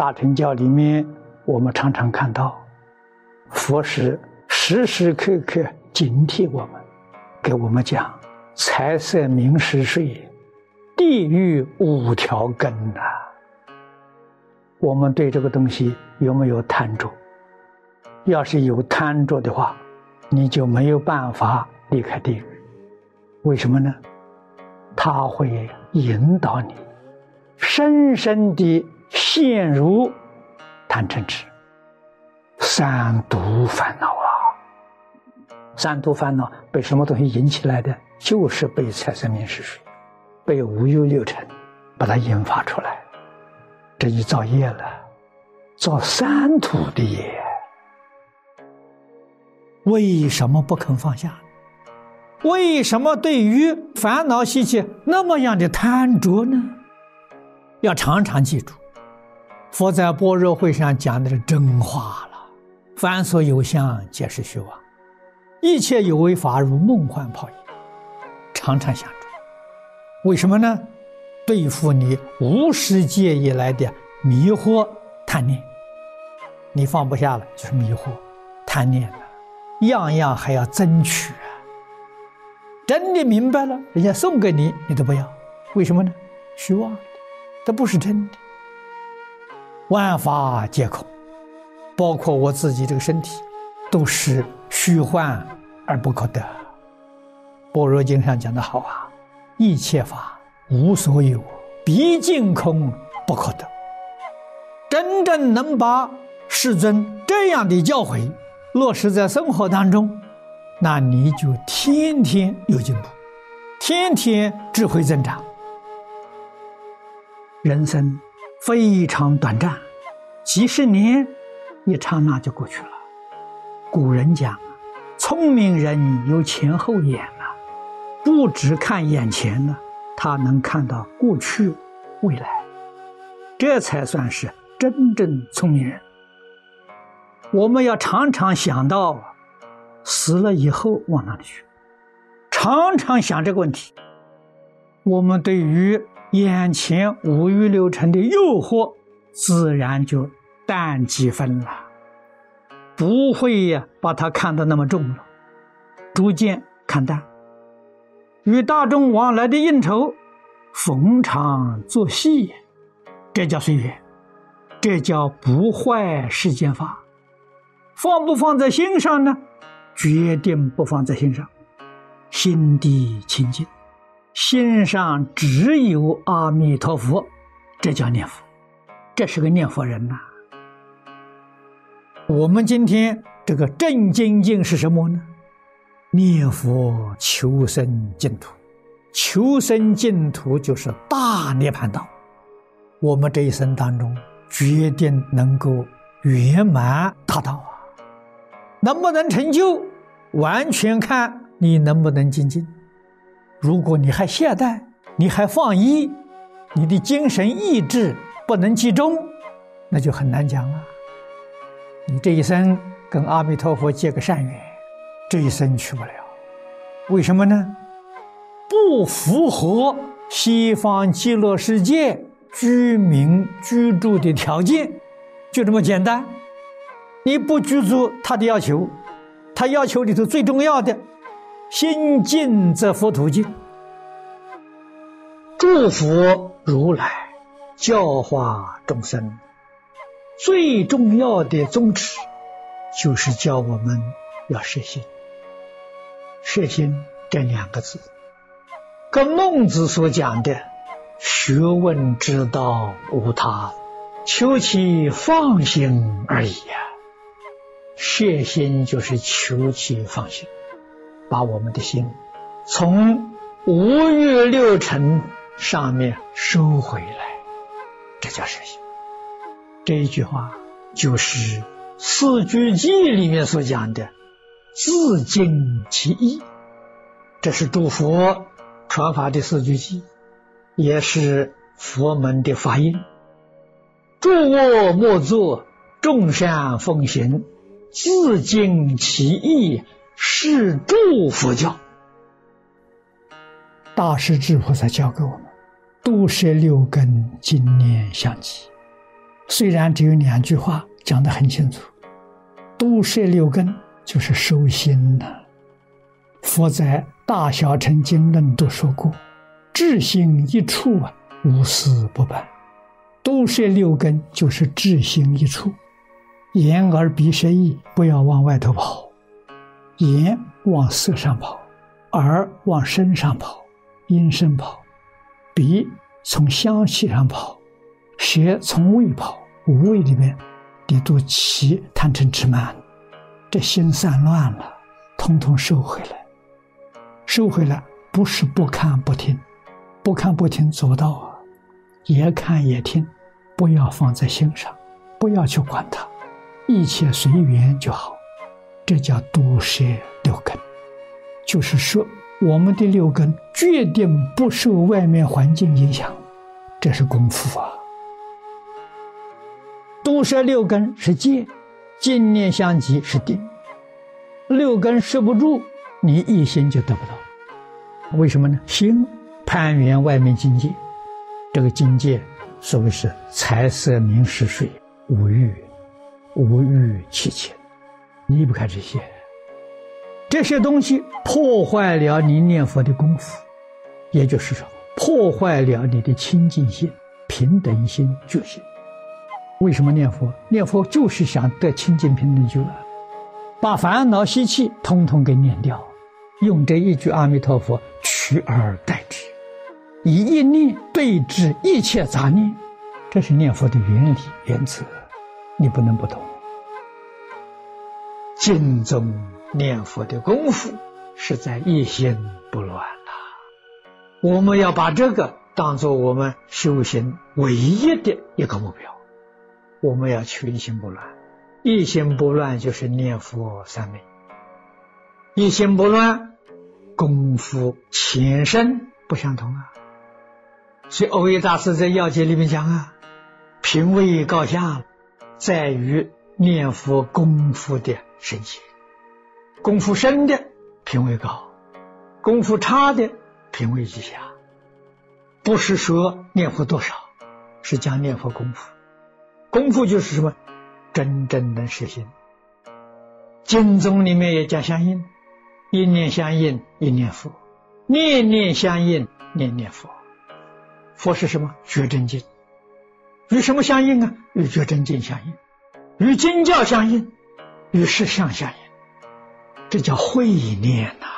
大乘教里面，我们常常看到，佛是时时刻刻警惕我们，给我们讲财色名食睡，地狱五条根呐。我们对这个东西有没有贪着？要是有贪着的话，你就没有办法离开地狱。为什么呢？他会引导你，深深地陷入贪嗔痴三毒烦恼啊！三毒烦恼被什么东西引起来的？就是被财色名食睡，被五欲六尘把它引发出来。这就造业了，造三土的业。为什么不肯放下？为什么对于烦恼习气那么样的贪着呢？要常常记住，佛在般若会上讲的是真话了。凡所有相，皆是虚妄；一切有为法，如梦幻泡影。常常想着，为什么呢？对付你无始界以来的迷惑贪念，你放不下了，就是迷惑贪念了，样样还要争取啊！真的明白了，人家送给你，你都不要，为什么呢？虚妄的，这不是真的。万法皆空，包括我自己这个身体，都是虚幻而不可得。般若经上讲的好啊，一切法。无所有，毕竟空不可得。真正能把世尊这样的教诲落实在生活当中，那你就天天有进步，天天智慧增长。人生非常短暂，几十年一刹那就过去了。古人讲，聪明人有前后眼呐，不只看眼前呢。他能看到过去、未来，这才算是真正聪明人。我们要常常想到死了以后往哪里去，常常想这个问题。我们对于眼前五欲六尘的诱惑，自然就淡几分了，不会呀把它看得那么重了，逐渐看淡。与大众往来的应酬，逢场作戏，这叫随缘，这叫不坏世间法。放不放在心上呢？决定不放在心上，心地清净，心上只有阿弥陀佛，这叫念佛，这是个念佛人呐。我们今天这个正精进是什么呢？念佛求生净土，求生净土就是大涅槃道。我们这一生当中，决定能够圆满达到啊！能不能成就，完全看你能不能精进。如果你还懈怠，你还放逸，你的精神意志不能集中，那就很难讲了。你这一生跟阿弥陀佛结个善缘。这一生去不了，为什么呢？不符合西方极乐世界居民居住的条件，就这么简单。你不居住他的要求，他要求里头最重要的，心净则佛土净。祝福如来，教化众生，最重要的宗旨，就是教我们要实心。摄心这两个字，跟孟子所讲的“学问之道无他，求其放心而已”呀。摄心就是求其放心，把我们的心从五欲六尘上面收回来，这叫摄心。这一句话就是《四句偈》里面所讲的。自尽其意，这是诸佛传法的四句偈，也是佛门的法音。诸恶莫作，众善奉行，自尽其意，是诸佛教。大师智菩萨教给我们：度摄六根，精念相继，虽然只有两句话，讲得很清楚。度摄六根就是收心呐。佛在《大小乘经论》都说过：“智心一处啊，无事不办。”度摄六根就是智心一处，眼耳鼻舌意不要往外头跑，眼往色上跑，耳往身上跑，音声跑，鼻从香气上跑，舌从味跑，五味里面，你都起贪嗔痴慢，这心散乱了，通通收回来。收回来不是不看不听，不看不听做不到啊，也看也听，不要放在心上，不要去管它，一切随缘就好。这叫毒摄六根，就是说我们的六根决定不受外面环境影响，这是功夫啊。毒摄六根是戒，净念相继是定，六根摄不住。你一心就得不到，为什么呢？心攀缘外面境界，这个境界所谓是财色名食睡五欲，五欲七情，离不开这些。这些东西破坏了你念佛的功夫，也就是说，破坏了你的清净心、平等心、觉心。为什么念佛？念佛就是想得清净平等觉，把烦恼习气通通给念掉。用这一句阿弥陀佛取而代之，以一念对治一切杂念，这是念佛的原理原则，你不能不懂。净宗念佛的功夫是在一心不乱呐，我们要把这个当做我们修行唯一的一个目标，我们要求一心不乱，一心不乱就是念佛三昧，一心不乱。功夫前身不相同啊，所以欧耶大师在要解里面讲啊，品位高下在于念佛功夫的深浅，功夫深的品位高，功夫差的品位低下。不是说念佛多少，是讲念佛功夫，功夫就是什么，真正能实行。经宗里面也讲相应。一念相应，一念佛；念念相应，念念佛。佛是什么？觉真经。与什么相应啊？与觉真经相应，与经教相应，与事相相应。这叫会念呐。